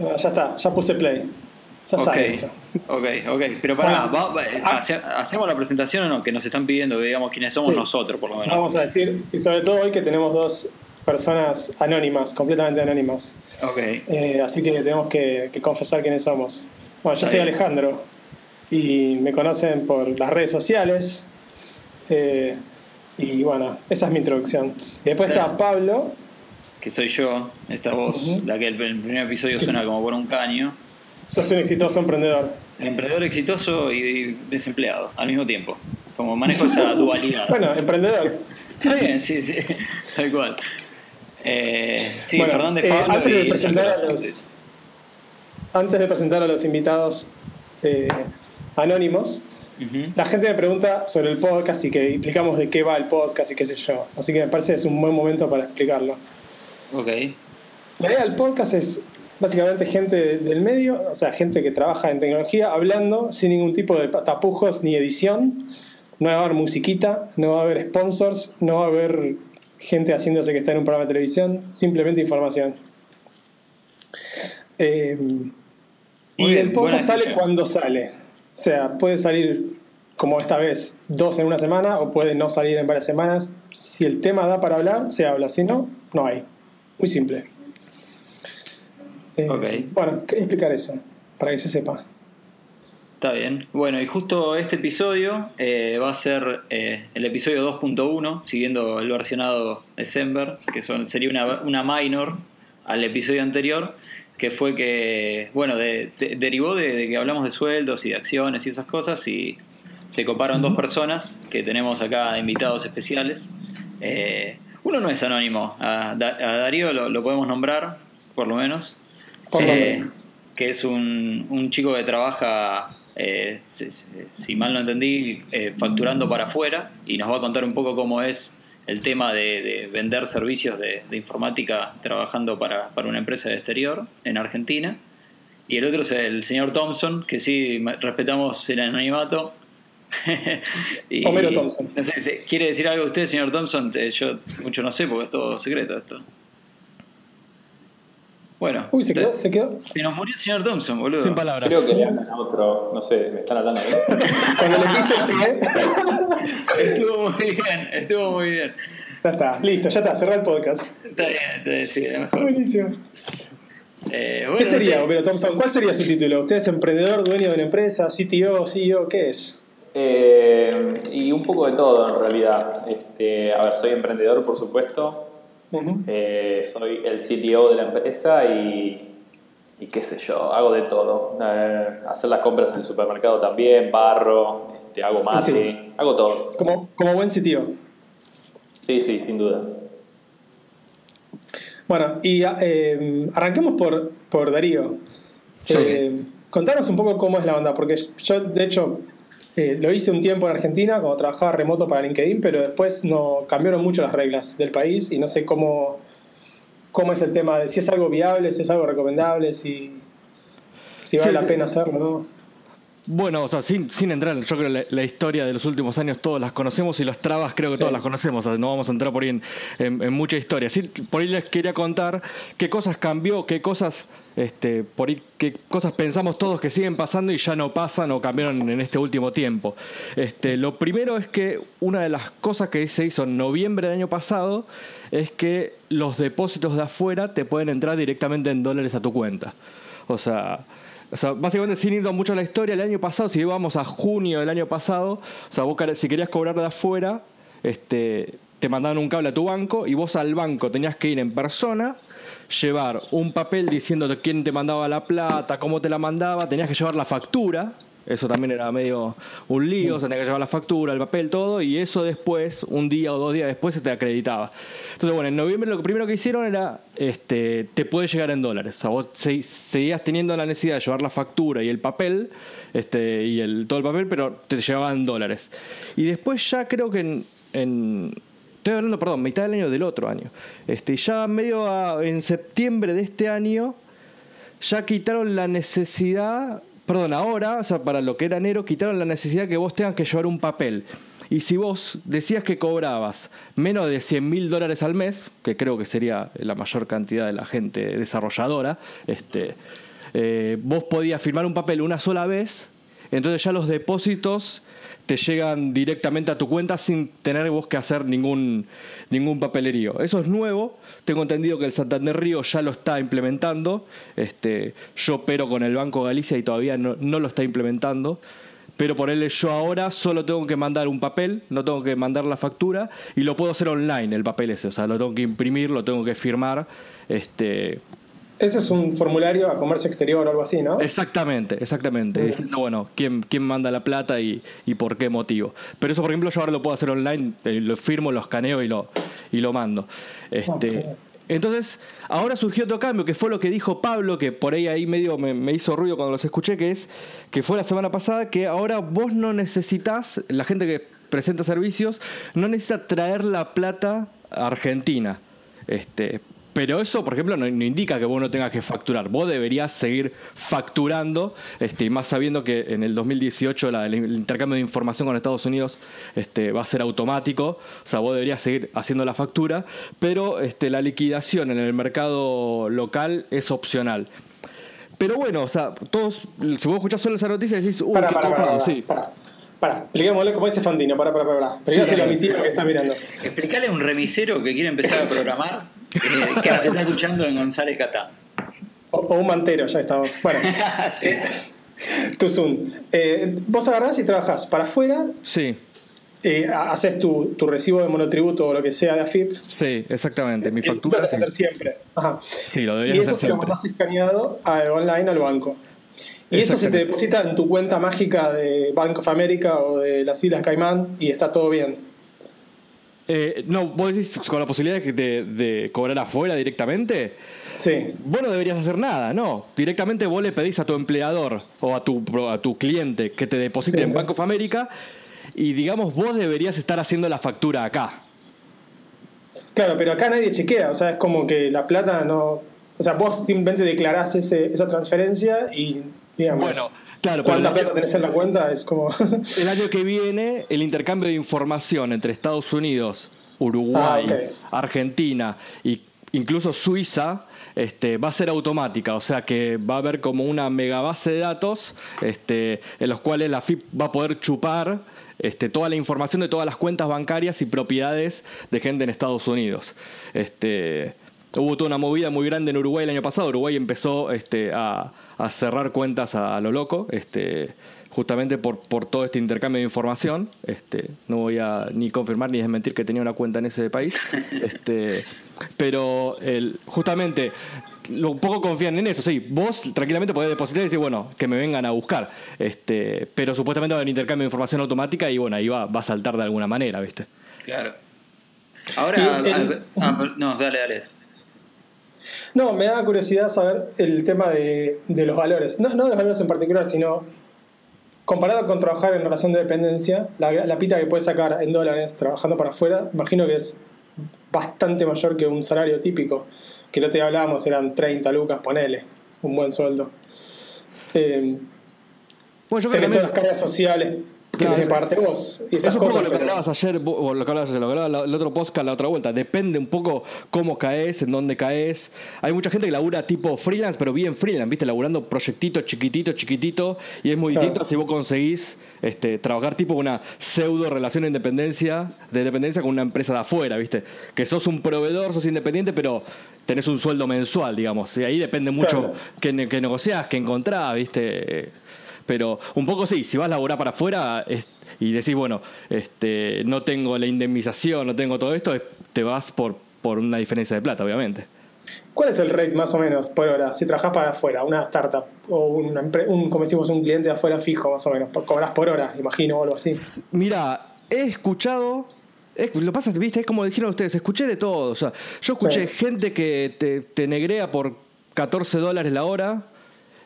Ya está, ya puse play. Ya Ok, sale esto. ok, ok. Pero pará, Bueno, ah. hace- ¿hacemos la presentación o no? Que nos están pidiendo que digamos quiénes somos Sí. nosotros, por lo menos. Vamos a decir, y sobre todo hoy que tenemos dos personas anónimas, completamente anónimas. Ok. Eh, así que tenemos que, que confesar quiénes somos. Bueno, yo soy. Alejandro y me conocen por las redes sociales. Eh, y bueno, esa es mi introducción. Y después Está está Pablo. Que soy yo, esta voz, Ujú. la que el, el primer episodio suena como por un caño. Sos un exitoso emprendedor. Emprendedor exitoso y desempleado al mismo tiempo. Como manejo esa dualidad. Bueno, emprendedor. Está bien, sí, sí, tal cual. Eh, sí, Bueno, Fernández eh, Pablo antes, de presentar a los, antes de presentar a los invitados eh, anónimos, Ujú. la gente me pregunta sobre el podcast y que explicamos de qué va el podcast y qué sé yo. Así que me parece que es un buen momento para explicarlo. Ok, La idea del podcast es básicamente gente del medio, o sea, gente que trabaja en tecnología, hablando sin ningún tipo de tapujos ni edición. No va a haber musiquita, no va a haber sponsors, no va a haber gente haciéndose que está en un programa de televisión, simplemente información. Eh, y bien, el podcast sale cuando sale. O sea, puede salir como esta vez, dos en una semana, o puede no salir en varias semanas. Si el tema da para hablar, se habla. Si no, no hay. Muy simple. Eh. Bueno, quería explicar eso, para que se sepa. está bien. Bueno, y justo este episodio eh, va a ser eh, el episodio 2.1, siguiendo el versionado December, que son, sería una, una minor al episodio anterior, que fue que, bueno, de- de- derivó de, de que hablamos de sueldos y de acciones y esas cosas, y se coparon dos personas que tenemos acá invitados especiales. Eh, uno no es anónimo, a, Da- a Darío lo, lo podemos nombrar, por lo menos. Por Eh, que es un, un chico que trabaja, eh, si, mal no entendí, eh, facturando para afuera y nos va a contar un poco cómo es el tema de, de vender servicios de, de informática trabajando para, para una empresa de exterior en Argentina. Y el otro es el señor Thompson, que sí respetamos el anonimato. Y- Homero Thompson. no sé, si- ¿Quiere decir algo usted, señor Thompson? Eh, Yo mucho no sé porque es todo secreto esto. Bueno, Uy, se quedó, se quedó. se nos murió el señor Thompson, boludo. Sin palabras. Creo que le hablan a otro, no sé, me están hablando. ¿no? Cuando le pise el pie, Estuvo muy bien, estuvo muy bien. ya está, listo, ya está, cerrá el podcast. Está bien, está bien, sí, mejor. Buenísimo. Eh, bueno, ¿Qué no sería, sé. Homero Thompson? ¿Cuál sería su título? ¿Usted es emprendedor, dueño de una empresa, CTO, CEO? ¿Qué es? Eh, y un poco de todo en realidad. Este, a ver, soy emprendedor, por supuesto. Eh, soy el CTO de la empresa y, y qué sé yo, hago de todo. Eh, hacer las compras en el supermercado también, barro, este, hago mate, Sí. hago todo. Como, como buen CTO. Sí, sí, sin duda. Bueno, y eh, arranquemos por, por Darío. Sí. Contanos un poco cómo es la onda, porque yo, de hecho, eh, lo hice un tiempo en Argentina, como trabajaba remoto para LinkedIn, pero después no cambiaron mucho las reglas del país y no sé cómo, cómo es el tema de si es algo viable, si es algo recomendable, si, si vale Sí. la pena hacerlo, ¿no? Bueno, o sea, sin, sin entrar, yo creo que la, la historia de los últimos años todos las conocemos y las trabas creo que Sí. todas las conocemos, o sea, no vamos a entrar por ahí en, en- en mucha historia. Sí, por ahí les quería contar qué cosas cambió, qué cosas, este, por ahí, qué cosas pensamos todos que siguen pasando y ya no pasan o cambiaron en este último tiempo. Este, lo primero es que una de las cosas que se hizo en noviembre del año pasado es que los depósitos de afuera te pueden entrar directamente en dólares a tu cuenta. O sea, o sea, básicamente sin ir mucho a la historia, el año pasado, si vamos a junio del año pasado, o sea, vos si querías cobrar de afuera, este, te mandaban un cable a tu banco y vos al banco tenías que ir en persona, llevar un papel diciéndote quién te mandaba la plata, cómo te la mandaba, tenías que llevar la factura, eso también era medio un lío, o sea, tenías que llevar la factura, el papel, todo, y eso después, un día o dos días después, se te acreditaba. Entonces, bueno, en noviembre lo primero que hicieron era, este, te puede llegar en dólares. O sea, vos se- seguías teniendo la necesidad de llevar la factura y el papel, este, y el, todo el papel, pero te llegaban en dólares. Y después ya creo que en- estoy hablando, perdón, mitad del año del otro año. Este, ya medio a- en septiembre de este año, ya quitaron la necesidad, perdón, ahora, o sea, para lo que era enero, quitaron la necesidad que vos tengas que llevar un papel. Y si vos decías que cobrabas menos de 100 mil dólares al mes, que creo que sería la mayor cantidad de la gente desarrolladora, este, eh, vos podías firmar un papel una sola vez, entonces ya los depósitos te llegan directamente a tu cuenta sin tener vos que hacer ningún, ningún papelerío. Eso es nuevo, tengo entendido que el Santander Río ya lo está implementando, este, yo pero con el Banco Galicia y todavía no, no lo está implementando, pero por él yo ahora solo tengo que mandar un papel, no tengo que mandar la factura y lo puedo hacer online el papel ese, o sea, lo tengo que imprimir, lo tengo que firmar, este, ese es un formulario a comercio exterior o algo así, ¿no? Exactamente, exactamente. Diciendo, bueno, quién, quién manda la plata y, y, por qué motivo. Pero eso, por ejemplo, yo ahora lo puedo hacer online, eh, lo firmo, lo escaneo y lo, y lo mando. Este, Entonces, ahora surgió otro cambio, que fue lo que dijo Pablo, que por ahí ahí medio me, me, hizo ruido cuando los escuché, que es que fue la semana pasada, que ahora vos no necesitas, la gente que presenta servicios, no necesita traer la plata a Argentina. Este, pero eso, por ejemplo, no, no, indica que vos no tengas que facturar. Vos deberías seguir facturando, este, y más sabiendo que en el 2018 la, el, intercambio de información con Estados Unidos este, va a ser automático. O sea, vos deberías seguir haciendo la factura, pero este, la liquidación en el mercado local es opcional. Pero bueno, o sea, todos, si vos escuchás solo esa noticia decís, uy, para, qué para, sí. Para. Expliquémosle cómo dice Fantino, para, para, para. Primero Sí, se lo dale. omití lo que está mirando. Explicale a un remisero que quiere empezar a programar eh, que nos está escuchando en González Catá. O, o un mantero, ya estamos. Bueno, Sí. tu Zoom. Eh, vos agarrás y trabajás para afuera, Sí, eh, ha- haces tu, tu recibo de monotributo o lo que sea de AFIP. sí, exactamente. Mi Eso factura, lo sí. hacer siempre. Ajá. Sí, lo Y deberías eso hacer se lo siempre. mandás escaneado a- online al banco. Y eso se te deposita en tu cuenta mágica de Bank of America o de las Islas Caimán y está todo bien. Eh, no, vos decís con la posibilidad de, cobrar afuera directamente. Sí. Vos no deberías hacer nada, no. Directamente vos le pedís a tu empleador o a tu, a tu cliente que te deposite Sí, en. Bank of America y digamos vos deberías estar haciendo la factura acá. Claro, pero acá nadie chequea, o sea, es como que la plata no. O sea, vos simplemente declarás ese, esa transferencia y, digamos, Bueno, claro, pero cuánta el- plata tenés en la cuenta es como. El año que viene el intercambio de información entre Estados Unidos, Uruguay, Ah. Argentina e incluso Suiza este, va a ser automática, o sea que va a haber como una mega base de datos este, en los cuales la FIP va a poder chupar este, toda la información de todas las cuentas bancarias y propiedades de gente en Estados Unidos. Este, hubo toda una movida muy grande en Uruguay el año pasado. Uruguay empezó este, a, a cerrar cuentas a, a lo loco, este, justamente por, por todo este intercambio de información. Este, no voy a ni confirmar ni desmentir que tenía una cuenta en ese país. Este, pero el, justamente lo, un poco confían en eso. Sí, vos tranquilamente podés depositar y decir, bueno, que me vengan a buscar. Este, pero supuestamente va a haber intercambio de información automática y bueno, ahí va, va a saltar de alguna manera, ¿viste? Claro. Ahora. El- ah, ah, no, dale, dale. No, me da curiosidad saber el tema de, de los valores. No, no de los valores en particular, sino comparado con trabajar en relación de dependencia, la, la pita que puedes sacar en dólares trabajando para afuera, imagino que es bastante mayor que un salario típico. Que no te hablábamos, eran 30 lucas, ponele, un buen sueldo. Eh, Bueno, yo creo que tenés todas las cargas sociales Claro, que pagarte vos y Es esas un poco cosas. lo que pero- hablabas ayer, o lo que hablabas ayer, lo que hablaba el otro podcast la otra vuelta. Depende un poco cómo caes, en dónde caes. Hay mucha gente que labura tipo freelance, pero bien freelance, ¿viste? Laburando proyectito chiquitito, chiquitito. Y es muy Claro. distinto si vos conseguís este, trabajar tipo una pseudo relación de independencia, de dependencia con una empresa de afuera, ¿viste? Que sos un proveedor, sos independiente, pero tenés un sueldo mensual, digamos. Y ahí depende mucho Claro. que negociás, que encontrás, ¿viste? Pero un poco sí, si vas a laburar para afuera es- y decís, bueno, este, no tengo la indemnización, no tengo todo esto, es- te vas por, por una diferencia de plata, obviamente. ¿Cuál es el rate más o menos por hora? Si trabajas para afuera, una startup o una un, como decimos, un cliente de afuera fijo más o menos, cobras por hora, imagino, o algo así. Mira, he escuchado. es- lo pasa, viste, es como dijeron ustedes, escuché de todo. O sea, yo escuché Sí. gente que te, te negrea por 14 dólares la hora.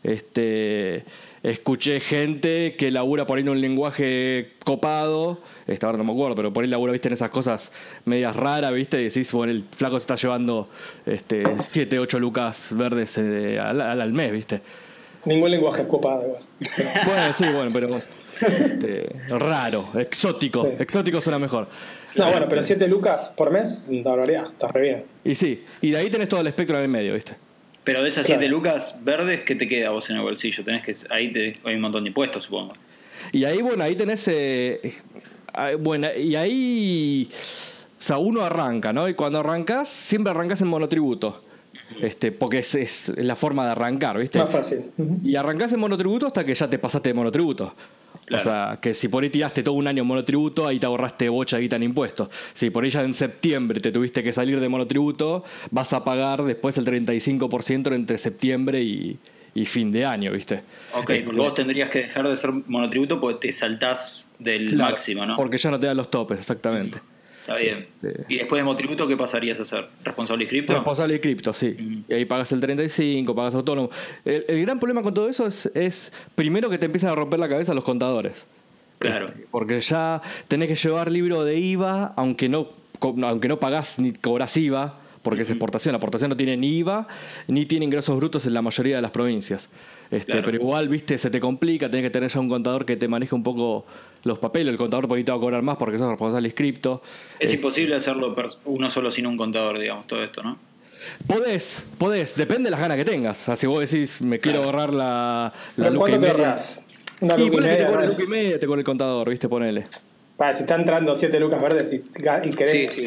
Este, escuché gente que labura por ahí en un lenguaje copado. Esta ahora no me acuerdo, pero por ahí labura, viste, en esas cosas medias raras, viste. Y decís, bueno, el flaco se está llevando este, 7, 8 lucas verdes eh, al, al- mes, viste. Ningún lenguaje es copado igual. Bueno, sí, bueno, pero este, raro, exótico. Sí. Exótico suena mejor. No, bueno, pero 7 lucas por mes, una barbaridad, está re bien. Y sí, y de ahí tenés todo el espectro en el medio, ¿viste? Pero de esas Claro. 7 lucas verdes, ¿qué te queda vos en el bolsillo? Tenés que ahí te, hay un montón de impuestos, supongo. Y ahí, bueno, ahí tenés. eh, ah, bueno, y ahí. O sea, uno arranca, ¿no? Y cuando arrancas, siempre arrancas en monotributo. Este, porque es, es la forma de arrancar, ¿viste? Más fácil. Y arrancás en monotributo hasta que ya te pasaste de monotributo. Claro. O sea, que si por ahí tiraste todo un año en monotributo, ahí te ahorraste bocha de guita en impuestos. Si por ya en septiembre te tuviste que salir de monotributo, vas a pagar después el 35% entre septiembre y, y fin de año, ¿viste? Ok, porque vos tendrías que dejar de ser monotributo porque te saltás del claro, máximo, ¿no? Porque ya no te dan los topes, exactamente. Está bien. Este- ¿Y después de monotributo qué pasarías a hacer? ¿Responsable y cripto? Responsable de cripto, sí. Y ahí pagas el 35, pagas autónomo. El, el gran problema con todo eso es, es, primero que te empiezan a romper la cabeza los contadores. Claro. Este, Porque ya tenés que llevar libro de IVA, aunque no, aunque no pagás ni cobras IVA, porque es exportación. La exportación no tiene ni IVA, ni tiene ingresos brutos en la mayoría de las provincias. Este, Claro. Pero igual, viste, se te complica, tenés que tener ya un contador que te maneje un poco los papeles. El contador por ahí te va a cobrar más porque sos responsable inscripto. Es Este, imposible hacerlo uno solo sin un contador, digamos, todo esto, ¿no? Podés, podés, depende de las ganas que tengas. O sea, si vos decís, me quiero Claro. ahorrar la, la ¿Pero luca ¿Cuánto y te ahorras? Una Y y ponele que te media. cobre ¿no? luca y media, te cobre el contador, viste, ponele. Para, si está entrando 7 lucas verdes y, y querés Sí, sí.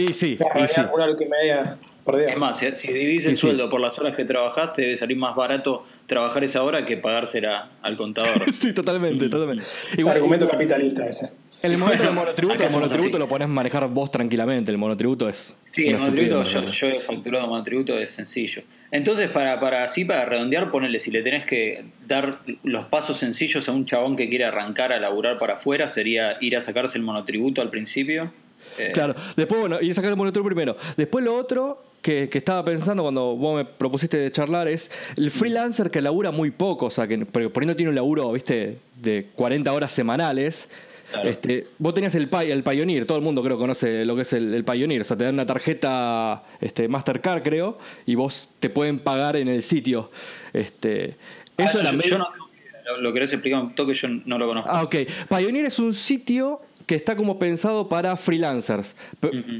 Y sí, y sí. una luca y media por día. Es más, si, si dividís el Sí, sí. sueldo por las horas que trabajas, te debe salir más barato trabajar esa hora que pagársela al contador. Sí, totalmente, totalmente. Es Igual, argumento capitalista ese. en el momento del monotributo, el monotributo lo podés manejar vos tranquilamente. El monotributo es. Sí, el monotributo, yo, yo he facturado monotributo, es sencillo. Entonces, para, para así, para redondear, ponele, si le tenés que dar los pasos sencillos a un chabón que quiere arrancar a laburar para afuera, sería ir a sacarse el monotributo al principio. Eh, Claro, después, bueno, y sacar el monotributo primero. Después, lo otro que, que estaba pensando cuando vos me propusiste de charlar es el freelancer que labura muy poco, o sea, que por ahí no tiene un laburo, viste, de 40 horas semanales. Claro. Este, vos tenías el, el Pioneer, todo el mundo creo conoce lo que es el, el Pioneer, o sea, te dan una tarjeta este, Mastercard, creo, y vos te pueden pagar en el sitio. Este, ah, eso yo, yo no lo, lo querés explicar un toque, yo no lo conozco. Ah, ok. Pioneer es un sitio que está como pensado para freelancers.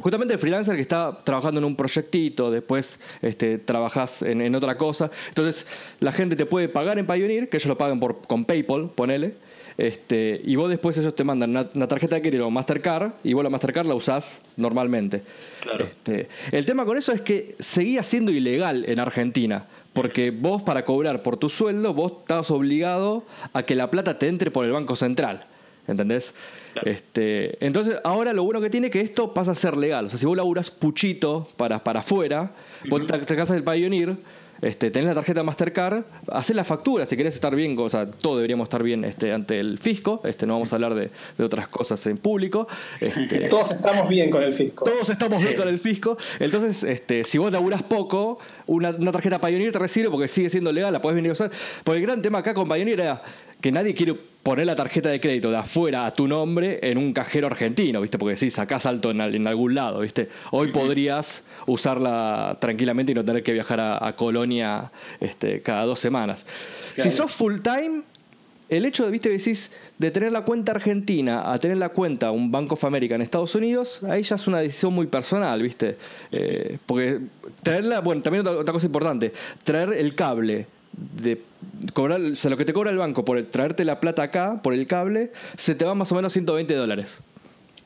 Justamente el freelancer que está trabajando en un proyectito, después este, trabajas en, en otra cosa. Entonces, la gente te puede pagar en Pioneer, que ellos lo pagan por, con PayPal, ponele. Este, y vos después ellos te mandan una, una tarjeta de crédito Mastercard y vos la Mastercard la usás normalmente. Claro. Este, el tema con eso es que seguía siendo ilegal en Argentina. Porque vos para cobrar por tu sueldo, vos estabas obligado a que la plata te entre por el Banco Central. ¿Entendés? Claro. Este, entonces, ahora lo bueno que tiene es que esto pasa a ser legal. O sea, si vos laburás puchito para, para afuera, vos te sacás el Pioneer, este, tenés la tarjeta Mastercard, hacés la factura si querés estar bien, o sea, todos deberíamos estar bien este, ante el fisco. Este, no vamos a hablar de, de otras cosas en público. Este, Todos estamos bien con el fisco. todos estamos bien con el fisco. Entonces, este, si vos laburás poco, una, una tarjeta Pioneer te recibe porque sigue siendo legal, la podés venir a usar. Porque el gran tema acá con Pioneer era que nadie quiere poner la tarjeta de crédito de afuera a tu nombre en un cajero argentino, ¿viste? Porque si sacás alto en, al- en algún lado, ¿viste? Hoy podrías usarla tranquilamente y no tener que viajar a, a Colonia este, cada dos semanas. Claro. Si sos full time, el hecho de, viste, decís, de tener la cuenta argentina a tener la cuenta un Bank of America en Estados Unidos, ahí ya es una decisión muy personal, viste. Eh, porque traerla, bueno, también otra, otra cosa importante, traer el cable de cobrar, o sea, lo que te cobra el banco por el- traerte la plata acá, por el cable, se te va más o menos 120 dólares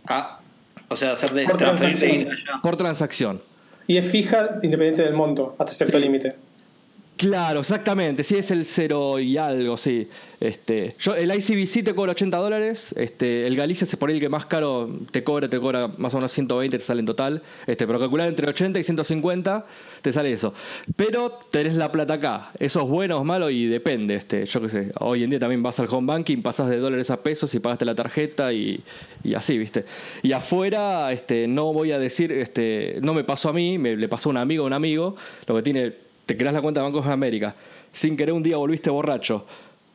Ah, o sea, hacer de Por transacción. por transacción. Y es fija independiente del monto, hasta cierto Sí. límite. Claro, exactamente. Sí, es el cero y algo, sí. Este, yo, el ICBC te cobra 80 dólares. Este, el Galicia es por ahí el que más caro te cobra, te cobra más o menos 120, te sale en total. Este, pero calcular entre 80 y 150 te sale eso. Pero tenés la plata acá. Eso es bueno o malo y depende. Este, yo qué sé. Hoy en día también vas al home banking, pasas de dólares a pesos y pagaste la tarjeta y, y así, ¿viste? Y afuera, este, no voy a decir, este, no me pasó a mí, me, le pasó a un amigo a un amigo. Lo que tiene te creas la cuenta de Banco de América, sin querer un día volviste borracho,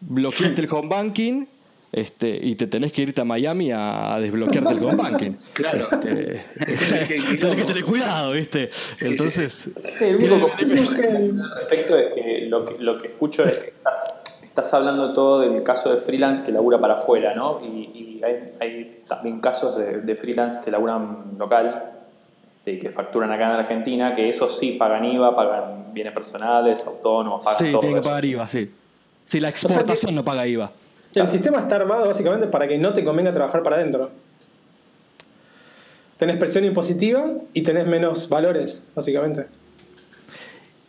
bloqueaste el home banking este, y te tenés que irte a Miami a, a desbloquearte el home banking. Claro. Este, tenés que tener cuidado, ¿viste? Sí, Entonces, El único al respecto es que lo, que lo que escucho es que estás, estás hablando todo del caso de freelance que labura para afuera, ¿no? Y, y hay, hay también casos de, de freelance que laburan local. Este, que facturan acá en Argentina, que esos sí pagan IVA, pagan bienes personales, autónomos, pagan Sí, todo tienen que pagar IVA, sí. Sí, la exportación no paga IVA. El sistema está armado básicamente para que no te convenga trabajar para adentro. Tenés presión impositiva y tenés menos valores, básicamente.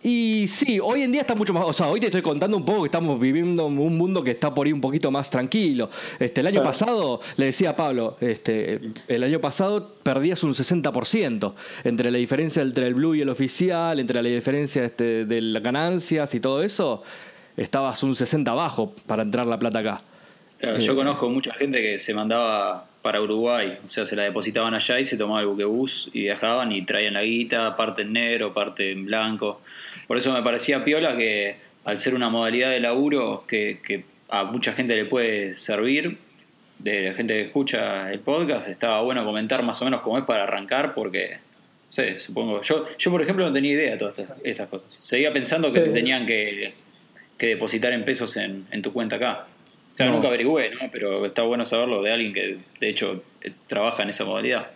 Y sí, hoy en día está mucho más. O sea, hoy te estoy contando un poco que estamos viviendo un mundo que está por ahí un poquito más tranquilo. Este, el año Claro. pasado, le decía a Pablo, este, el año pasado perdías un 60% entre la diferencia entre el blue y el oficial, entre la diferencia este, de las ganancias y todo eso. Estabas un 60 abajo para entrar la plata acá. Claro, Eh, yo conozco mucha gente que se mandaba para Uruguay, o sea, se la depositaban allá y se tomaba el buquebús y viajaban y traían la guita, parte en negro, parte en blanco. Por eso me parecía piola que al ser una modalidad de laburo que, que a mucha gente le puede servir, de la gente que escucha el podcast, estaba bueno comentar más o menos cómo es para arrancar porque, no sé, supongo, yo, yo por ejemplo no tenía idea de todas estas, estas cosas. Seguía pensando que Sí. te tenían que, que depositar en pesos en, en tu cuenta acá. Claro, No. nunca averigüé, ¿no? Pero está bueno saberlo de alguien que, de hecho, eh, trabaja en esa modalidad.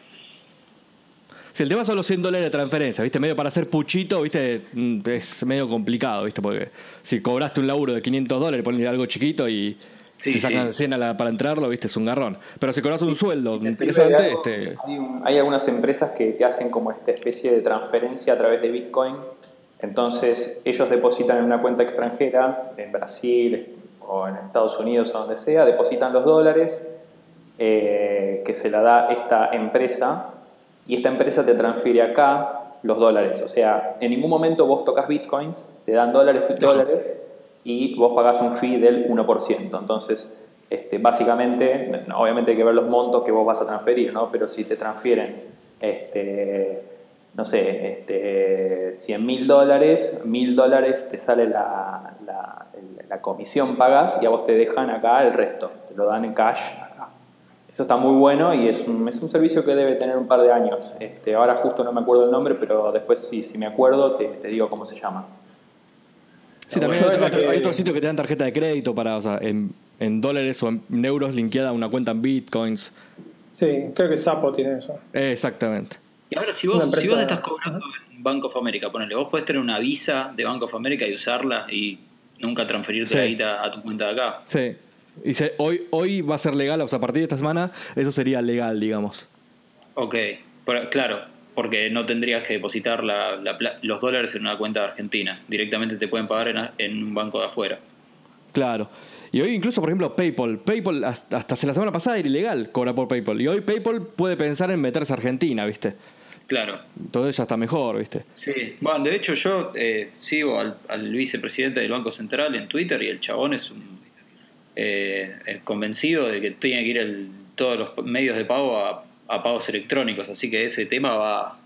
Si el tema son los 100 dólares de transferencia, ¿viste? Medio para hacer puchito, ¿viste? Mm, Es medio complicado, ¿viste? Porque si cobraste un laburo de 500 dólares, ponle algo chiquito y Sí, te sacan sí. 100 a la- para entrarlo, ¿viste? Es un garrón. Pero si cobras un sueldo ¿Te sirve de interesante, algo? este, Hay, un- hay algunas empresas que te hacen como esta especie de transferencia a través de Bitcoin. Entonces ellos depositan en una cuenta extranjera, en Brasil o en Estados Unidos o donde sea, depositan los dólares eh, que se la da esta empresa y esta empresa te transfiere acá los dólares. O sea, en ningún momento vos tocas Bitcoins, te dan dólares, dólares y vos pagás un fee del 1%. Entonces, este, básicamente, obviamente hay que ver los montos que vos vas a transferir, ¿no? Pero si te transfieren, este, no sé, este, 100 mil dólares, mil dólares te sale la, la, comisión, pagas y a vos te dejan acá el resto, te lo dan en cash acá. Eso está muy bueno y es un, es un servicio que debe tener un par de años. Este, ahora justo no me acuerdo el nombre, pero después sí, si me acuerdo te, te digo cómo se llama. Sí, también bueno. hay, otro- otros sitios que te dan tarjeta de crédito para, o sea, en, en dólares o en euros linkeada a una cuenta en bitcoins. Sí, creo que Sapo tiene eso. Exactamente. Y ahora, si vos, empresa- si vos estás cobrando en Bank of America, ponele, vos podés tener una visa de Bank of America y usarla y nunca transferirte Sí. la guita a tu cuenta de acá. Sí. Y se- hoy, hoy va a ser legal, o sea, a partir de esta semana, eso sería legal, digamos. Ok, claro, porque no tendrías que depositar la- la pla- los dólares en una cuenta argentina. Directamente te pueden pagar en, en un banco de afuera. Claro. Y hoy incluso, por ejemplo, PayPal. PayPal hasta, hasta la semana pasada era ilegal cobrar por PayPal. Y hoy PayPal puede pensar en meterse a Argentina, ¿viste? Claro. Entonces ya está mejor, ¿viste? Sí, bueno, de hecho yo eh, sigo al, al vicepresidente del Banco Central en Twitter y el chabón es un eh, convencido de que tiene que ir el- todos los medios de pago a, a pagos electrónicos, así que ese tema va,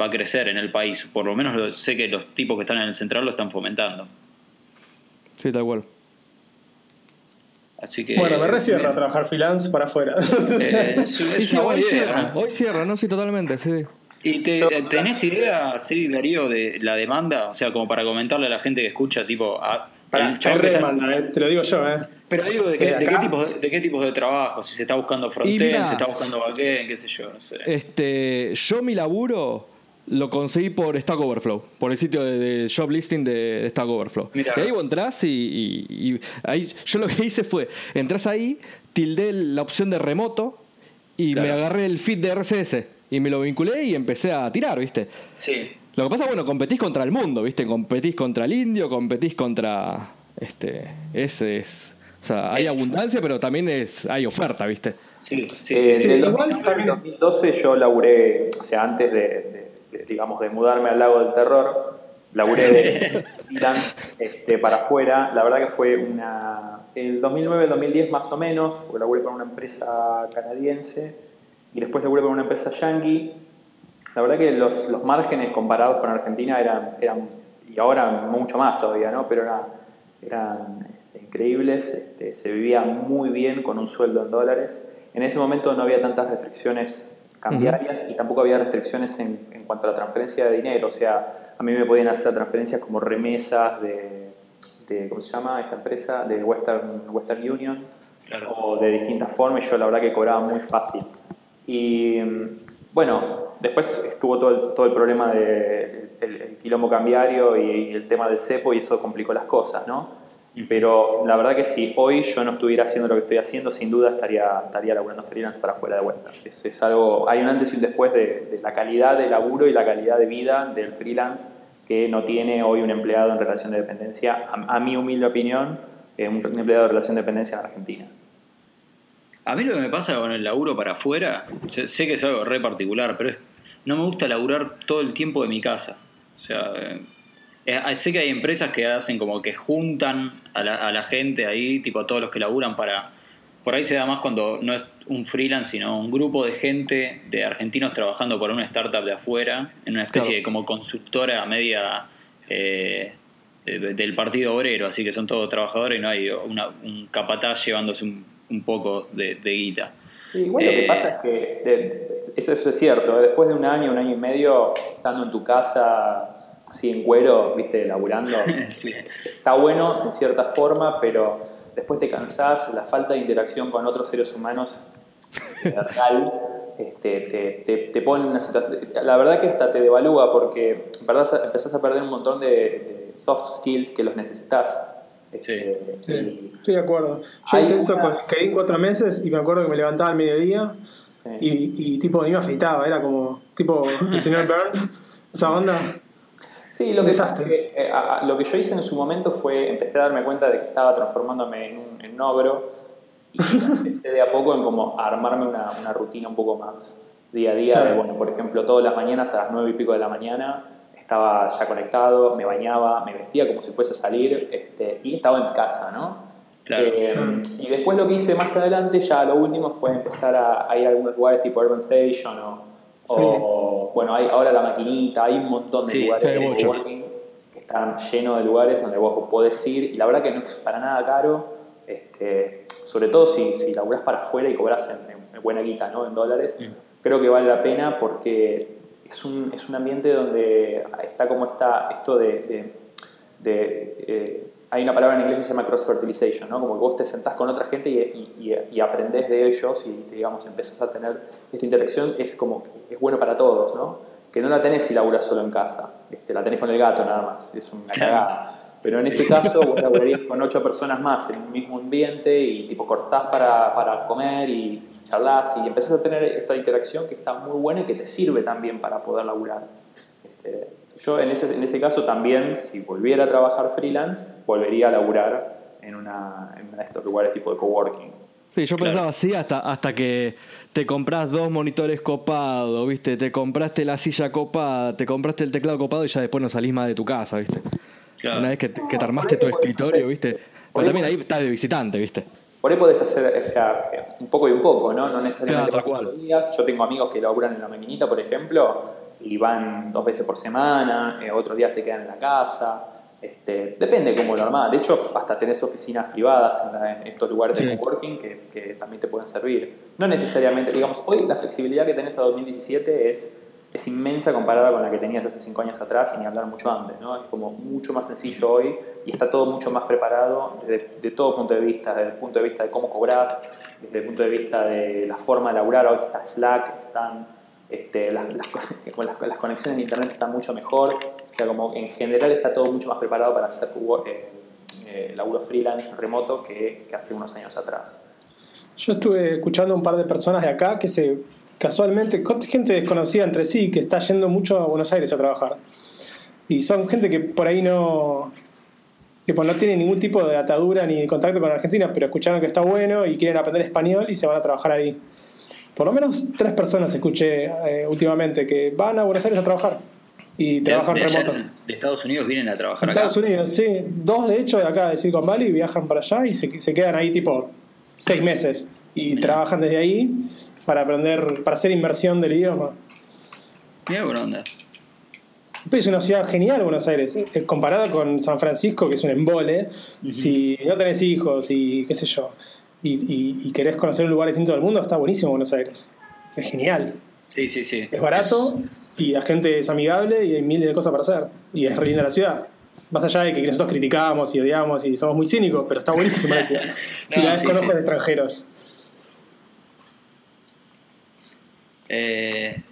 va a crecer en el país. Por lo menos lo- sé que los tipos que están en el central lo están fomentando. Sí, tal cual. Así que Bueno, me recierra trabajar freelance para afuera. Eh, es, es Sí, sí, hoy idea, cierra, ¿no? hoy cierra, ¿no? Sí, totalmente, sí. ¿Y te, eh, tenés idea, sí, Darío, de la demanda? O sea, como para comentarle a la gente que escucha, tipo... A, Pará, el hay demanda, eh, te lo digo yo, ¿eh? Pero digo, ¿de ¿De qué, de qué tipos de, de qué tipos de trabajo? Si se está buscando frontend, mirá. se está buscando backend, qué sé yo, no sé. Este, yo mi laburo lo conseguí por Stack Overflow, por el sitio de, de job listing de, Stack Overflow. Mirá. Y ahí vos entrás y, y- y ahí yo lo que hice fue, entras ahí, tildé la opción de remoto y Claro. me agarré el feed de RCS y me lo vinculé y empecé a tirar, ¿viste? Sí, Lo que pasa, bueno, competís contra el mundo, ¿viste? Competís contra el indio, competís contra este ese es o sea, hay Eh. abundancia, pero también es hay oferta, ¿viste? sí, sí, Eh, sí, sí. del igual 2009 también- al 2012 yo laburé, o sea, antes de, de- de, digamos, de mudarme al lago del terror, laburé de freelance este, para afuera. La verdad que fue una... El 2009-2010 más o menos, porque laburé para una empresa canadiense y después laburé para una empresa yankee. La verdad que los, los márgenes comparados con Argentina eran, eran, y ahora mucho más todavía, ¿no? Pero era- eran este, increíbles, este, se vivía muy bien con un sueldo en dólares. En ese momento no había tantas restricciones cambiarias y tampoco había restricciones en, en cuanto a la transferencia de dinero. O sea, a mí me podían hacer transferencias como remesas de, de ¿cómo se llama esta empresa? De Western, Western Union Claro. o de distintas formas. y Yo la verdad que cobraba muy fácil. Y bueno, después estuvo todo el, todo el problema del el, quilombo cambiario y, el tema del cepo y eso complicó las cosas, ¿no? Pero la verdad que si hoy yo no estuviera haciendo lo que estoy haciendo, sin duda estaría, estaría laburando freelance para afuera de vuelta. Es, es algo, hay un antes y un después de, de, la calidad de laburo y la calidad de vida del freelance que no tiene hoy un empleado en relación de dependencia, a, a mi humilde opinión, es un empleado de relación de dependencia en Argentina. A mí lo que me pasa con el laburo para afuera, sé que es algo re particular, pero es, no me gusta laburar todo el tiempo de mi casa. O sea, eh, sé que hay empresas que hacen como que juntan a la, a la, gente ahí, tipo a todos los que laburan para... Por ahí se da más cuando no es un freelance, sino un grupo de gente, de argentinos trabajando para una startup de afuera, en una especie de como consultora media eh, del Partido Obrero, así que son todos trabajadores y no hay una, un capataz llevándose un, un poco de, de guita. Igual lo que pasa es que, de, eso, eso, es cierto, después de un año, un año y medio, estando en tu casa, así en cuero, viste, laburando, sí. está bueno en cierta forma, pero después te cansás, la falta de interacción con otros seres humanos es real. Este, te, te, te, pone en una situación. La verdad que hasta te devalúa porque verdad, empezás a perder un montón de, de soft skills que los necesitas. Sí, sí, estoy de acuerdo. Yo hice eso con LinkedIn cuatro meses y me acuerdo que me levantaba al mediodía sí. y, y, tipo ni me afeitaba, era como tipo el señor Burns, esa onda. Sí, lo que, es que, eh, a, lo que yo hice en su momento fue empecé a darme cuenta de que estaba transformándome en un, en un ogro y empecé de a poco en como a armarme una, una rutina un poco más día a día, claro. de bueno, por ejemplo, todas las mañanas a las nueve y pico de la mañana estaba ya conectado, me bañaba, me vestía como si fuese a salir este, y estaba en casa, ¿no? Claro. Eh, y después lo que hice más adelante, ya lo último fue empezar a, a ir a algunos lugares tipo Urban Station o, sí. o bueno, hay ahora la maquinita, hay un montón de sí, lugares de coworking que están llenos de lugares donde vos podés ir y la verdad que no es para nada caro, este, sobre todo si, si laburás para afuera y cobras en, en, buena guita, ¿no? En dólares, mm. creo que vale la pena porque es un, es un ambiente donde está como está esto de... de, de eh, hay una palabra en inglés que se llama cross-fertilization, ¿no? Como que vos te sentás con otra gente y, y, y, aprendés de ellos y, digamos, empezás a tener esta interacción, es como que es bueno para todos, ¿no? Que no la tenés si laburas solo en casa, este, la tenés con el gato nada más, es una cagada. Pero en este caso vos laburarías con ocho personas más en un mismo ambiente y tipo cortás para, para comer y charlas y empezás a tener esta interacción que está muy buena y que te sirve también para poder laburar. Este, yo en ese, en ese caso también, si volviera a trabajar freelance, volvería a laburar en, una, en uno de estos lugares tipo de coworking. Sí, yo claro. pensaba así hasta, hasta que te compras dos monitores copados, ¿viste? Te compraste la silla copada, te compraste el teclado copado y ya después no salís más de tu casa, ¿viste? Claro. Una vez que te, que te armaste tu escritorio, ¿viste? Pero también ahí estás de visitante, ¿viste? Por ahí podés hacer, o sea, un poco y un poco, ¿no? No necesariamente claro, todos los días. Yo tengo amigos que laburan en la maquinita, por ejemplo, y van dos veces por semana, eh, otros días se quedan en la casa. Este, depende cómo lo armás. De hecho, hasta tenés oficinas privadas en, la, en estos lugares sí. de coworking que, que, también te pueden servir. No necesariamente, digamos, hoy la flexibilidad que tenés a 2017 es, es inmensa comparada con la que tenías hace cinco años atrás, sin hablar mucho antes. ¿no? Es como mucho más sencillo hoy y está todo mucho más preparado desde de todo punto de vista, desde el punto de vista de cómo cobras, desde el punto de vista de la forma de laburar. Hoy está Slack, están este, las, conexiones de internet están mucho mejor. O sea, como en general está todo mucho más preparado para hacer eh, eh, laburo freelance remoto que, que hace unos años atrás. Yo estuve escuchando a un par de personas de acá que se casualmente, gente desconocida entre sí que está yendo mucho a Buenos Aires a trabajar. Y son gente que por ahí no, tipo, no tiene ningún tipo de atadura ni de contacto con Argentina, pero escucharon que está bueno y quieren aprender español y se van a trabajar ahí. Por lo menos tres personas escuché eh, últimamente que van a Buenos Aires a trabajar y trabajan de, de remoto. De Estados Unidos vienen a trabajar de Estados Unidos, sí. Dos de hecho de acá de Silicon Valley viajan para allá y se, se quedan ahí tipo seis meses y Bien. trabajan desde ahí para aprender, para hacer inmersión del idioma. Qué buena onda. Es una ciudad genial Buenos Aires, eh, comparada con San Francisco, que es un embole. Uh -huh. Si no tenés hijos y qué sé yo, y, y, y, querés conocer un lugar distinto del mundo, está buenísimo Buenos Aires. Es genial. Sí, sí, sí. Es barato y la gente es amigable y hay miles de cosas para hacer. Y es re linda la ciudad. Más allá de que nosotros criticamos y odiamos y somos muy cínicos, pero está buenísima la ciudad. Si la ves sí, con ojos sí. de extranjeros. Eh,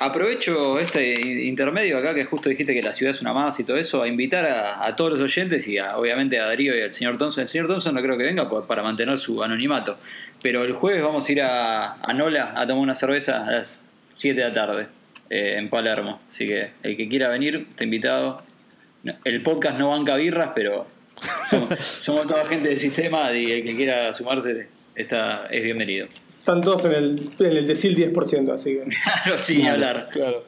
Aprovecho este intermedio acá que justo dijiste que la ciudad es una más y todo eso, a invitar a, todos los oyentes y obviamente a Darío y al señor Thompson. El señor Thompson no creo que venga para mantener su anonimato, pero el jueves vamos a ir a, Nola a tomar una cerveza a las 7 de la tarde eh, en Palermo. Así que el que quiera venir, está invitado. El podcast no banca birras, pero somos, toda gente del sistema y el que quiera sumarse está, es bienvenido. Están todos en el, en el decil 10%, así que. Claro, sí, hablar. Claro.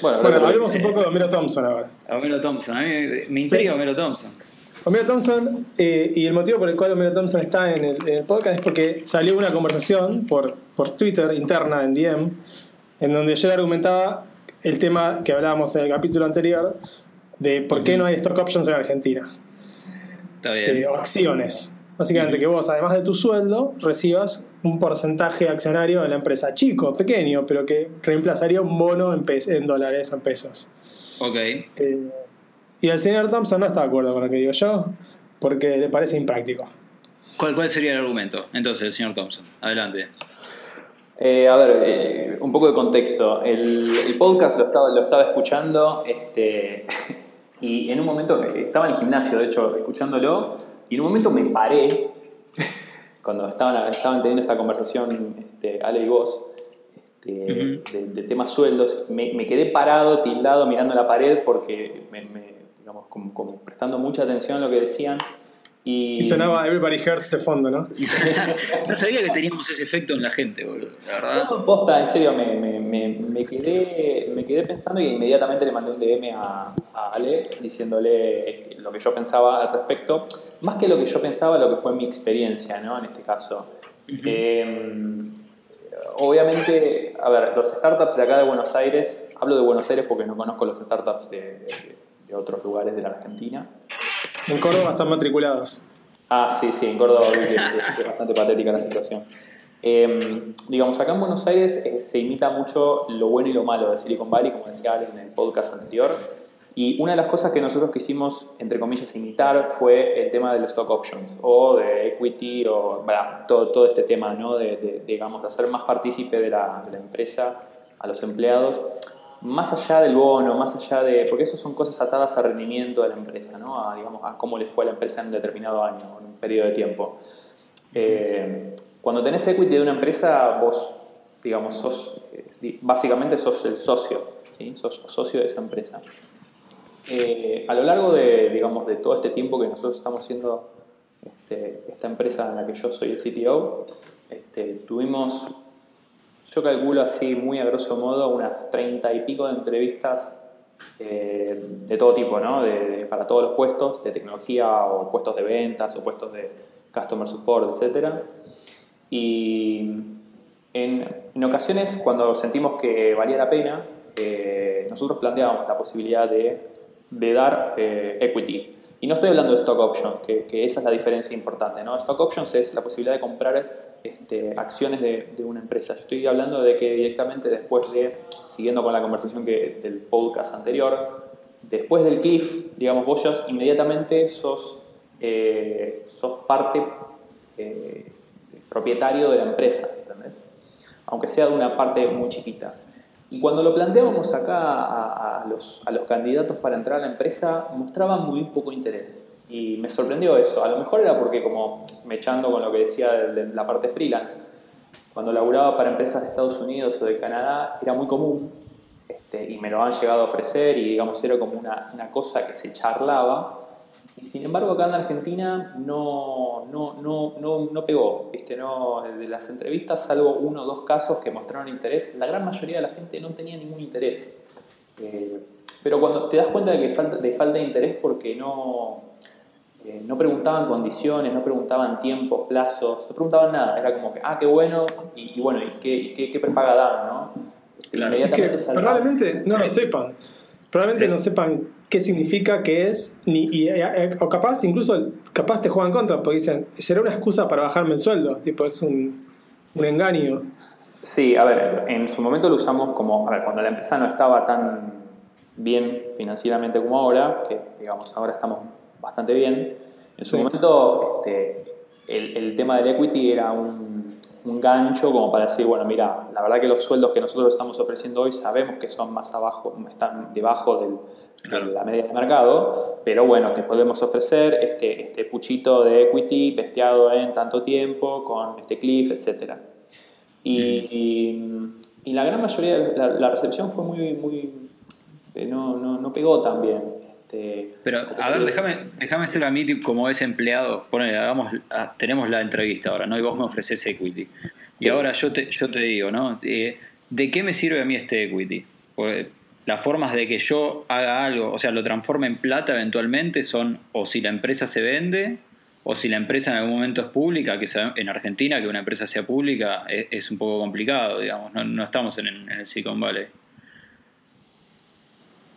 Bueno, hablemos un poco de Homero Thompson ahora. Homero Thompson, a mí me intriga Homero Thompson. Homero Thompson, eh, y el motivo por el cual Homero Thompson está en el, podcast es porque salió una conversación por, por Twitter interna en DM, en donde yo le argumentaba el tema que hablábamos en el capítulo anterior de por qué no hay stock options en Argentina. Está bien. Eh, o acciones. Básicamente que vos, además de tu sueldo, recibas un porcentaje accionario de la empresa chico, pequeño, pero que reemplazaría un bono en, en dólares o en pesos. Ok. Eh, y el señor Thompson no está de acuerdo con lo que digo yo, porque le parece impráctico. ¿Cuál, cuál sería el argumento? Entonces, el señor Thompson, adelante. Eh, a ver, eh, un poco de contexto. El, podcast lo estaba, lo estaba escuchando este, y en un momento estaba en el gimnasio, de hecho, escuchándolo y en un momento me paré, cuando estaban, estaban teniendo esta conversación este, Ale y vos, este, de, temas sueldos, me, quedé parado, tildado, mirando la pared porque me, digamos, como, prestando mucha atención a lo que decían y, sonaba Everybody Hurts de fondo, ¿no? no sabía que teníamos ese efecto en la gente, boludo. La verdad. No, posta, en serio, me, me, me, quedé, me quedé pensando y inmediatamente le mandé un DM a, a, Ale diciéndole este, lo que yo pensaba al respecto. Más que lo que yo pensaba, lo que fue mi experiencia, ¿no? En este caso. Em, obviamente, a ver, los startups de acá de Buenos Aires, hablo de Buenos Aires porque no conozco los startups de, de otros lugares de la Argentina. En Córdoba están matriculados. Ah, sí, sí, en Córdoba es, bastante patética la situación. Em, digamos, acá en Buenos Aires eh, se imita mucho lo bueno y lo malo de Silicon Valley, como decía Ale en el podcast anterior. Y una de las cosas que nosotros quisimos, entre comillas, imitar fue el tema del stock options o de equity o todo, todo este tema, ¿no? De, digamos, de hacer más partícipe de la, de la empresa a los empleados más allá del bono, más allá de. porque eso son cosas atadas al rendimiento de la empresa, ¿no? A, digamos, a cómo le fue a la empresa en un determinado año, en un periodo de tiempo. Eh, cuando tenés equity de una empresa, vos, digamos, sos, eh, básicamente sos el socio, ¿sí? sos socio de esa empresa. Eh, a lo largo de, digamos, de todo este tiempo que nosotros estamos haciendo este, esta empresa en la que yo soy el CTO, este, tuvimos yo calculo así, muy a grosso modo, unas treinta y pico de entrevistas eh, de todo tipo, ¿no? De, para todos los puestos de tecnología o puestos de ventas o puestos de customer support, etc. Y en, ocasiones, cuando sentimos que valía la pena, eh, nosotros planteábamos la posibilidad de, de dar eh, equity. Y no estoy hablando de stock options, que, que, esa es la diferencia importante. ¿no? Stock options es la posibilidad de comprar este, acciones de, una empresa. Estoy hablando de que directamente después de, siguiendo con la conversación que, del podcast anterior, después del cliff, digamos, vos ya inmediatamente sos, eh, sos parte eh, propietario de la empresa, ¿entendés? Aunque sea de una parte muy chiquita. Y cuando lo planteábamos acá a, los, a los candidatos para entrar a la empresa, mostraban muy poco interés. Y me sorprendió eso. A lo mejor era porque, como me echando con lo que decía de, la parte freelance, cuando laburaba para empresas de Estados Unidos o de Canadá era muy común este, y me lo han llegado a ofrecer y digamos era como una, una, cosa que se charlaba. Y sin embargo acá en Argentina no, no, no, no, no pegó. ¿viste? No, de las entrevistas, salvo uno o dos casos que mostraron interés, la gran mayoría de la gente no tenía ningún interés. Eh, pero cuando te das cuenta de que falta, de falta de interés porque no, eh, no preguntaban condiciones, no preguntaban tiempos, plazos, no preguntaban nada. Era como que, ah, qué bueno, y, bueno, ¿y qué, qué, qué prepaga dan, no? Este, probablemente no lo sepan. Probablemente no sepan qué significa, qué es, ni, y, eh, o capaz, incluso, capaz te juegan contra, porque dicen, será una excusa para bajarme el sueldo, tipo, es un, un engaño. Sí, a ver, en su momento lo usamos como, a ver, cuando la empresa no estaba tan bien financieramente como ahora, que digamos, ahora estamos bastante bien. En su momento, este, el, el, tema del equity era un, un gancho como para decir, bueno, mira, la verdad que los sueldos que nosotros estamos ofreciendo hoy sabemos que son más abajo, están debajo del, de la media de mercado, pero bueno, te podemos ofrecer este, este puchito de equity besteado en tanto tiempo, con este cliff, etc. Y, y, la gran mayoría, la, la recepción fue muy, muy eh, no, no, no pegó tan bien. Este, pero, a ver, déjame, déjame ser a mí como ese empleado. Ponele, hagamos, ah, tenemos la entrevista ahora, ¿no? Y vos me ofreces equity. Y ahora yo te, yo te digo, ¿no? Eh, ¿De qué me sirve a mí este equity? Porque las formas de que yo haga algo, o sea, lo transforme en plata eventualmente son o si la empresa se vende o si la empresa en algún momento es pública, que en Argentina que una empresa sea pública es, un poco complicado, digamos, no, no estamos en, en el Silicon Valley.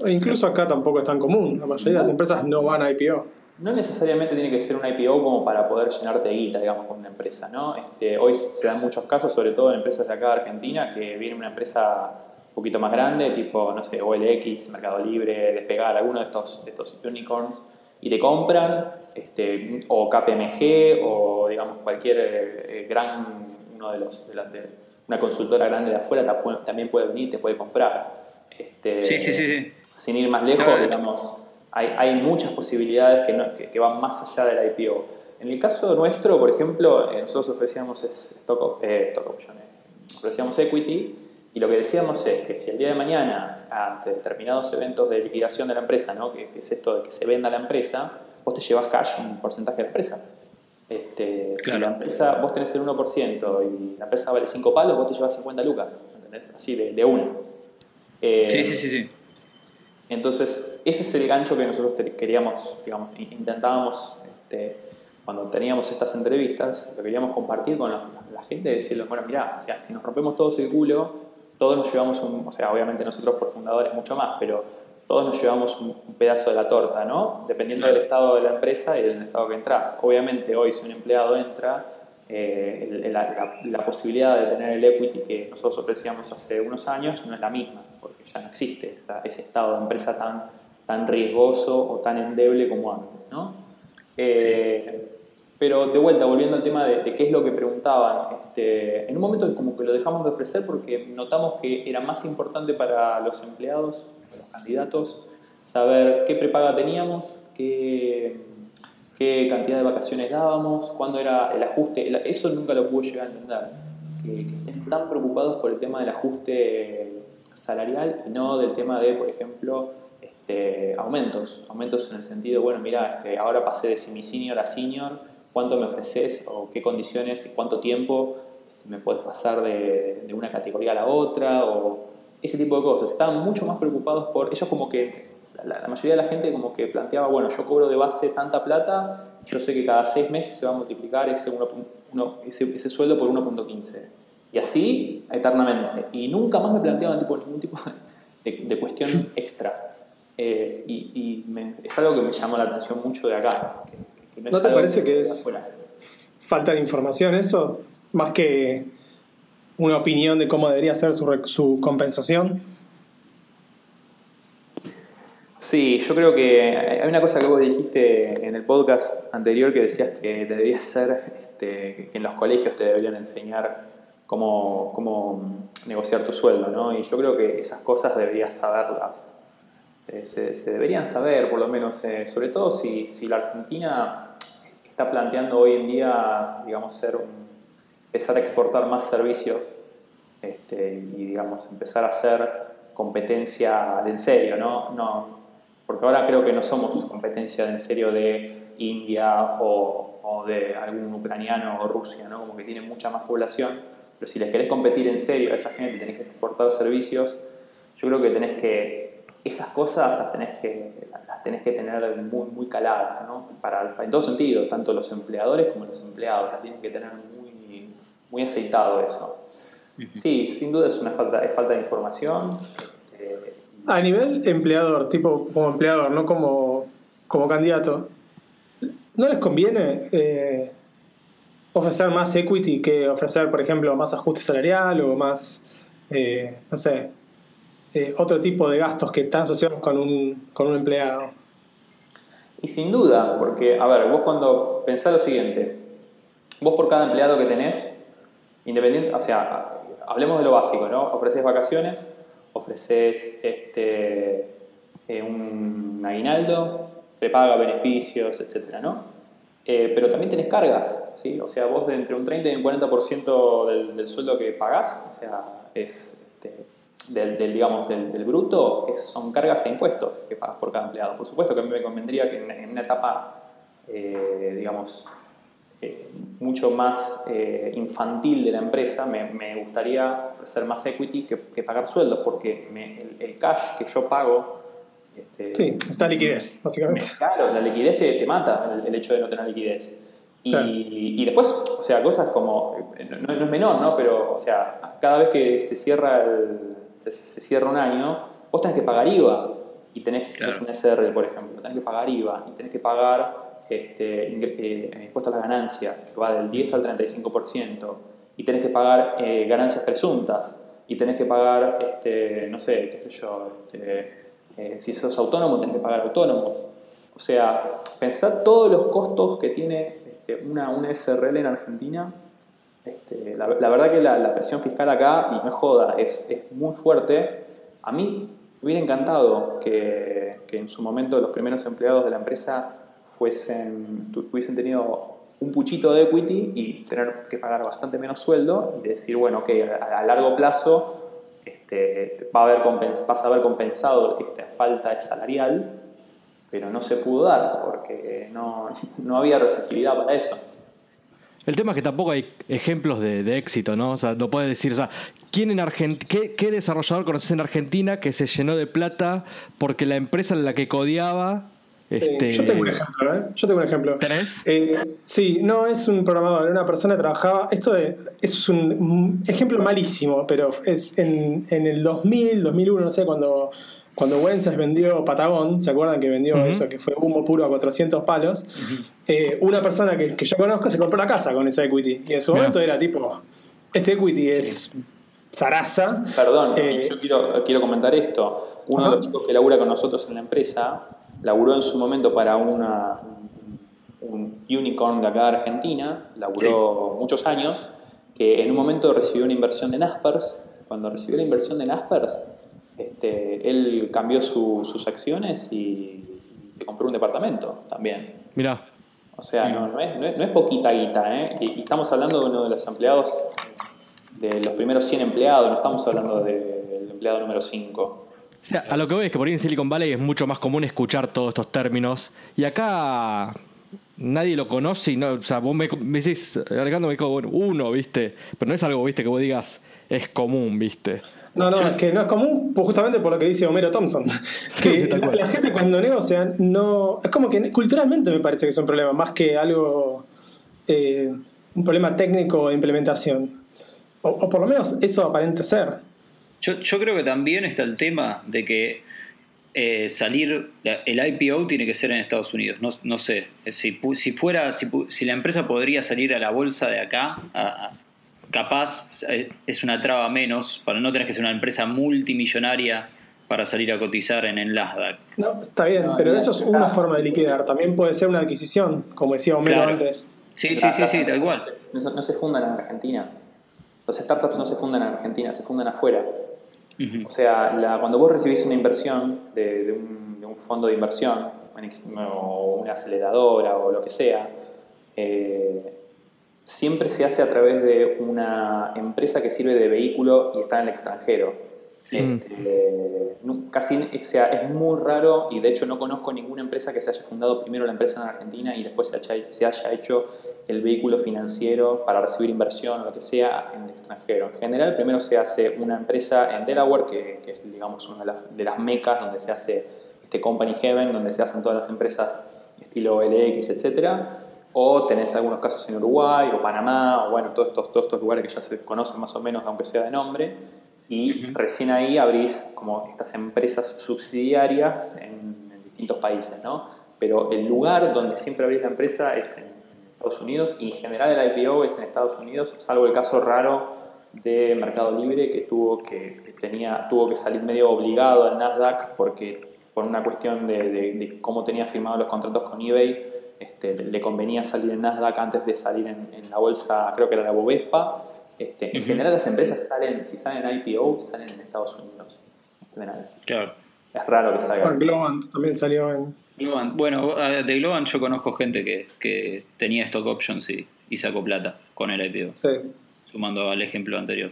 E incluso acá tampoco es tan común. La mayoría de las empresas no van a IPO. No necesariamente tiene que ser una IPO como para poder llenarte de guita, digamos, con una empresa. ¿no? Este, hoy se dan muchos casos, sobre todo en empresas de acá de Argentina, que viene una empresa un poquito más grande, tipo, no sé, OLX, Mercado Libre, Despegar, alguno de estos, de estos unicorns, y te compran, este, o KPMG, o digamos cualquier eh, gran, uno de los, de, una consultora grande de afuera también puede venir, te puede comprar. Este, sí, sí, sí, sí sin ir más lejos, digamos, hay, hay, muchas posibilidades que, que, van más allá de la IPO. En el caso nuestro, por ejemplo, eh, nosotros ofrecíamos stock, eh, stock options, ofrecíamos equity y lo que decíamos es que si el día de mañana, ante determinados eventos de liquidación de la empresa, ¿no? que, es esto de que se venda la empresa, vos te llevas cash, un porcentaje de la empresa. Este, Si la empresa, vos tenés el 1% y la empresa vale 5 palos, vos te llevas 50 lucas, ¿entendés? Así de, de una. Eh, sí, sí, sí, sí. Entonces, ese es el gancho que nosotros queríamos, digamos, intentábamos, este, cuando teníamos estas entrevistas, lo queríamos compartir con la, gente, decirles, bueno, mira, o sea, si nos rompemos todos el culo, todos nos llevamos un, o sea, obviamente nosotros por fundadores mucho más, pero todos nos llevamos un, pedazo de la torta, ¿no? Dependiendo del estado de la empresa y del estado que entras. Obviamente hoy si un empleado entra, eh, la, la, posibilidad de tener el equity que nosotros ofrecíamos hace unos años no es la misma ya no existe ese estado de empresa tan, tan riesgoso o tan endeble como antes. ¿no? Eh, pero de vuelta, volviendo al tema de, qué es lo que preguntaban, este, en un momento como que lo dejamos de ofrecer porque notamos que era más importante para los empleados, para los candidatos, saber qué prepaga teníamos, qué, qué cantidad de vacaciones dábamos, cuándo era el ajuste. Eso nunca lo pude llegar a entender. Que, que estén tan preocupados por el tema del ajuste salarial y no del tema de, por ejemplo, este, aumentos. Aumentos en el sentido, bueno, mira, este, ahora pasé de semi-senior a senior, ¿cuánto me ofreces o qué condiciones y cuánto tiempo este, me puedes pasar de, una categoría a la otra? O ese tipo de cosas. Estaban mucho más preocupados por, ellos como que, la, mayoría de la gente como que planteaba, bueno, yo cobro de base tanta plata, yo sé que cada seis meses se va a multiplicar ese, ese, ese sueldo por 1.15 y así eternamente. Y nunca más me planteaban tipo, ningún tipo de, cuestión extra. Eh, y, es algo que me llamó la atención mucho de acá. no, te parece que, es falta de información eso? Más que una opinión de cómo debería ser su, su compensación. Sí, yo creo que hay una cosa que vos dijiste en el podcast anterior que decías que debería ser este, que en los colegios te deberían enseñar cómo, cómo negociar tu sueldo, ¿no? Y yo creo que esas cosas deberías saberlas. Se, deberían saber, por lo menos, eh, sobre todo si, si, la Argentina está planteando hoy en día, digamos, ser empezar a exportar más servicios este, y, digamos, empezar a hacer competencia de en serio, ¿no? no porque ahora creo que no somos competencia de en serio de India o, o de algún ucraniano o Rusia, ¿no? Como que tienen mucha más población pero si les querés competir en serio a esa gente, tenés que exportar servicios, yo creo que tenés que, esas cosas las tenés que, las tenés que tener muy, muy caladas, ¿no? Para, en todo sentido, tanto los empleadores como los empleados, las tienen que tener muy, muy aceitado eso. Sí, sin duda es una falta, es falta de información. Este, a nivel empleador, tipo como empleador, no como, como candidato, ¿no les conviene eh, ofrecer más equity que ofrecer, por ejemplo, más ajuste salarial o más, eh, no sé, eh, otro tipo de gastos que están asociados con un, con un empleado. Y sin duda, porque, a ver, vos cuando pensás lo siguiente, vos por cada empleado que tenés, independiente, o sea, hablemos de lo básico, ¿no? Ofreces vacaciones, ofreces este, eh, un aguinaldo, prepaga beneficios, etcétera, ¿no? Eh, pero también tenés cargas, ¿sí? O sea, vos de entre un 30 y un 40% del, del sueldo que pagás, o sea, es este, del, digamos, del, bruto, son cargas e impuestos que pagas por cada empleado. Por supuesto que a mí me convendría que en, una etapa, eh, digamos, eh, mucho más infantil de la empresa, me, me, gustaría ofrecer más equity que, pagar sueldos, porque el, el, cash que yo pago este, sí, está liquidez, básicamente. Claro, la liquidez te, te mata el, hecho de no tener liquidez. Y, y, después, o sea, cosas como, no, es menor, ¿no? Pero, o sea, cada vez que se cierra, el, se, cierra un año, vos tenés que pagar IVA. Y tenés que, claro. un SR, por ejemplo, tenés que pagar IVA y tenés que pagar este, eh, impuestos a las ganancias, que va del 10 al 35%. Y tenés que pagar eh, ganancias presuntas. Y tenés que pagar, este, no sé, qué sé yo, este, eh, si sos autónomo, tenés que pagar autónomos. O sea, pensar todos los costos que tiene este, una, una SRL en Argentina. Este, la, verdad que la, presión fiscal acá, y no joda, es, es, muy fuerte. A mí me hubiera encantado que, que, en su momento los primeros empleados de la empresa fuesen, hubiesen tenido un puchito de equity y tener que pagar bastante menos sueldo y decir, bueno, a, a largo plazo este, va a haber vas a haber compensado esta falta salarial, pero no se pudo dar porque no, no había receptividad para eso. El tema es que tampoco hay ejemplos de, éxito, ¿no? O sea, no puedes decir, o sea, ¿quién en qué, qué, desarrollador conoces en Argentina que se llenó de plata porque la empresa en la que codiaba este... Yo tengo un ejemplo, ¿eh? Yo tengo un ejemplo. Eh, sí, no es un programador, una persona que trabajaba. Esto es un ejemplo malísimo, pero es en, en, el 2000, 2001, no sé, cuando, cuando Wences vendió Patagón, ¿se acuerdan que vendió eso, que fue humo puro a 400 palos? Eh, una persona que, que, yo conozco se compró una casa con ese equity. Y en su momento era tipo: Este equity es. Zaraza. Perdón, eh, yo quiero, quiero comentar esto. Uno de los chicos que labura con nosotros en la empresa laburó en su momento para una, un unicorn de acá de Argentina, laburó muchos años, que en un momento recibió una inversión de Naspers. Cuando recibió la inversión de Naspers, este, él cambió sus acciones y se compró un departamento también. Mira. O sea, no, es, no, es, poquita guita, ¿eh? Y, estamos hablando de uno de los empleados, de los primeros 100 empleados, no estamos hablando del empleado número 5 a lo que voy es que por ahí en Silicon Valley es mucho más común escuchar todos estos términos. Y acá nadie lo conoce y no, o sea, vos me, decís, Alejandro me dijo, bueno, uno, ¿viste? Pero no es algo, ¿viste? Que vos digas, es común, ¿viste? No, no, es que no es común pues justamente por lo que dice Homero Thompson. Que la, gente cuando negocia, no. Es como que culturalmente me parece que es un problema, más que algo. Eh, un problema técnico de implementación. o por lo menos eso aparente ser. Yo, creo que también está el tema de que eh, salir, el IPO tiene que ser en Estados Unidos. No, sé, si, si fuera, si, la empresa podría salir a la bolsa de acá, capaz eh, es una traba menos, para no tener que ser una empresa multimillonaria para salir a cotizar en el Nasdaq. No, está bien, pero eso es una forma de liquidar. También puede ser una adquisición, como decía Homero antes. Sí, sí, sí, sí, tal cual. No, no se fundan en Argentina. Los startups no se fundan en Argentina, se fundan afuera. O sea, cuando vos recibís una inversión de, un, fondo de inversión, o una aceleradora o lo que sea, eh, siempre se hace a través de una empresa que sirve de vehículo y está en el extranjero. Este, casi, o sea, es muy raro y de hecho no conozco ninguna empresa que se haya fundado primero la empresa en Argentina y después se haya, se haya hecho el vehículo financiero para recibir inversión o lo que sea en el extranjero. En general, primero se hace una empresa en Delaware, que, es digamos una de las, de las, mecas donde se hace este Company Heaven, donde se hacen todas las empresas estilo LX, etcétera. O tenés algunos casos en Uruguay o Panamá, o bueno, todos estos, todos estos lugares que ya se conocen más o menos, aunque sea de nombre, y recién ahí abrís como estas empresas subsidiarias en, distintos países, ¿no? Pero el lugar donde siempre abrís la empresa es en Estados Unidos y en general el IPO es en Estados Unidos, salvo el caso raro de Mercado Libre que tuvo que, tenía, tuvo que salir medio obligado al Nasdaq porque por una cuestión de, cómo tenía firmados los contratos con eBay, este, le convenía salir en Nasdaq antes de salir en, en, la bolsa, creo que era la Bovespa, Este, en general las empresas salen, si salen IPO, salen en Estados Unidos. Claro. Es raro que salgan. Globant también salió en... Globant. Bueno, de Globant yo conozco gente que, que tenía stock options y, y, sacó plata con el IPO. Sí. Sumando al ejemplo anterior.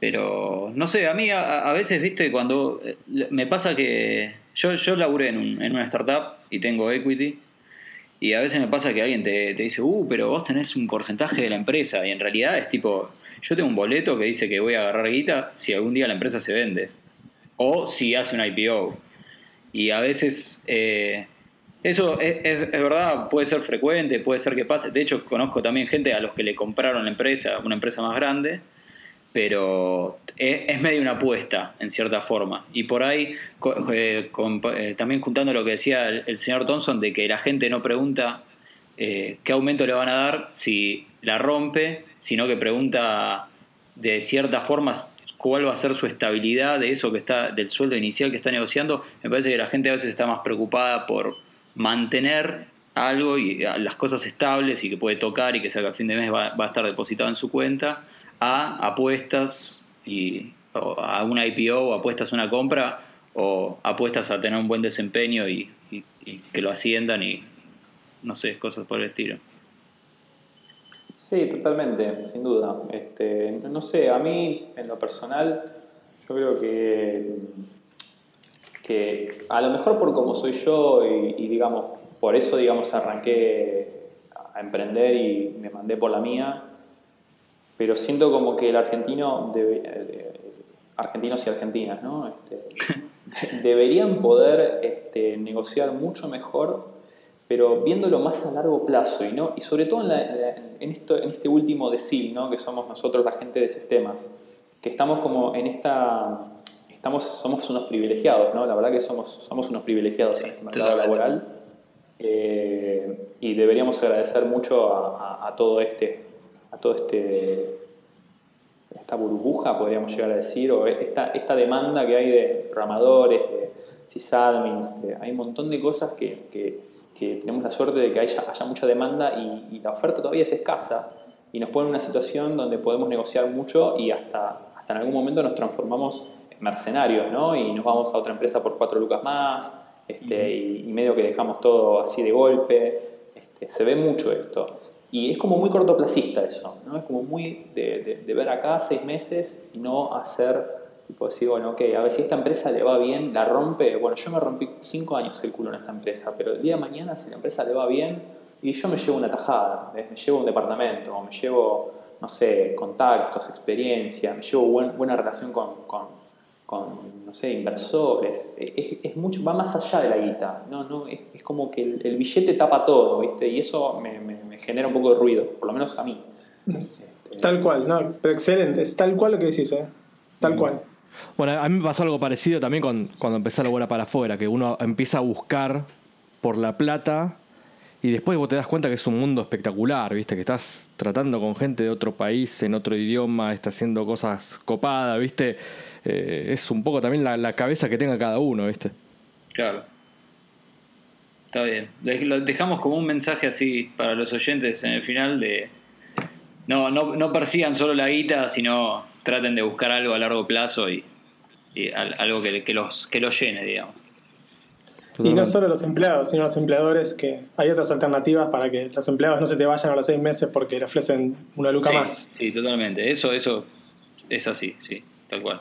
Pero, no sé, a mí a, a veces, viste, cuando eh, me pasa que yo, yo laburé en, un, en una startup y tengo equity y a veces me pasa que alguien te, te, dice, uh, pero vos tenés un porcentaje de la empresa. Y en realidad es tipo, yo tengo un boleto que dice que voy a agarrar guita si algún día la empresa se vende. O si hace un IPO. Y a veces eh, eso es, es, es, verdad, puede ser frecuente, puede ser que pase. De hecho, conozco también gente a los que le compraron la empresa, una empresa más grande, pero es, es medio una apuesta, en cierta forma. Y por ahí, eh, eh, también juntando lo que decía el, señor Thompson, de que la gente no pregunta eh, qué aumento le van a dar si la rompe, sino que pregunta de cierta forma cuál va a ser su estabilidad de eso que está, del sueldo inicial que está negociando. Me parece que la gente a veces está más preocupada por mantener algo y las cosas estables y que puede tocar y que salga a fin de mes va, va a estar depositado en su cuenta a apuestas y a una IPO o apuestas a una compra o apuestas a tener un buen desempeño y, que lo asciendan y no sé, cosas por el estilo. Sí, totalmente, sin duda. Este, no sé, a mí en lo personal yo creo que, que a lo mejor por como soy yo y, y digamos, por eso digamos arranqué a emprender y me mandé por la mía, pero siento como que el argentino, debe, eh, argentinos y argentinas, ¿no? Este, deberían poder este, negociar mucho mejor, pero viéndolo más a largo plazo y, ¿no? y sobre todo en, la, en, esto, en este último decil, ¿no? que somos nosotros la gente de sistemas, que estamos como en esta... Estamos, somos unos privilegiados, ¿no? La verdad que somos, somos unos privilegiados en este mercado laboral eh, y deberíamos agradecer mucho a, a, a todo este a todo este esta burbuja, podríamos llegar a decir, o esta, esta demanda que hay de programadores, de sysadmins, de, hay un montón de cosas que, que, que, tenemos la suerte de que haya, haya mucha demanda y, y, la oferta todavía es escasa y nos pone en una situación donde podemos negociar mucho y hasta, hasta en algún momento nos transformamos en mercenarios, ¿no? Y nos vamos a otra empresa por cuatro lucas más este, uh -huh. y, y, medio que dejamos todo así de golpe. Este, se ve mucho esto. Y es como muy cortoplacista eso, ¿no? Es como muy de, de, ver acá seis meses y no hacer, tipo decir, bueno, ok, a ver si esta empresa le va bien, la rompe, bueno, yo me rompí cinco años el culo en esta empresa, pero el día de mañana si la empresa le va bien y yo me llevo una tajada, me llevo un departamento, me llevo, no sé, contactos, experiencia, me llevo buen, buena relación con, con, no sé, inversores, es, es, mucho, va más allá de la guita, ¿no? no es, es como que el, el, billete tapa todo, ¿viste? Y eso me, me, me, genera un poco de ruido, por lo menos a mí. Este... Tal cual, no, pero excelente, es tal cual lo que decís, ¿eh? Tal cual. Bueno, a mí me pasó algo parecido también con, cuando empecé a laburar para afuera, que uno empieza a buscar por la plata y después vos te das cuenta que es un mundo espectacular, ¿viste? Que estás tratando con gente de otro país, en otro idioma, estás haciendo cosas copadas, ¿viste? Eh, es un poco también la, la, cabeza que tenga cada uno, ¿viste? Claro. Está bien. Lo dejamos como un mensaje así para los oyentes en el final de no, no, no persigan solo la guita, sino traten de buscar algo a largo plazo y, algo que, los, que los llene, digamos. Y no solo los empleados, sino los empleadores, que hay otras alternativas para que los empleados no se te vayan a los seis meses porque le ofrecen una luca sí, más. Sí, totalmente. Eso, eso es así, sí, tal cual.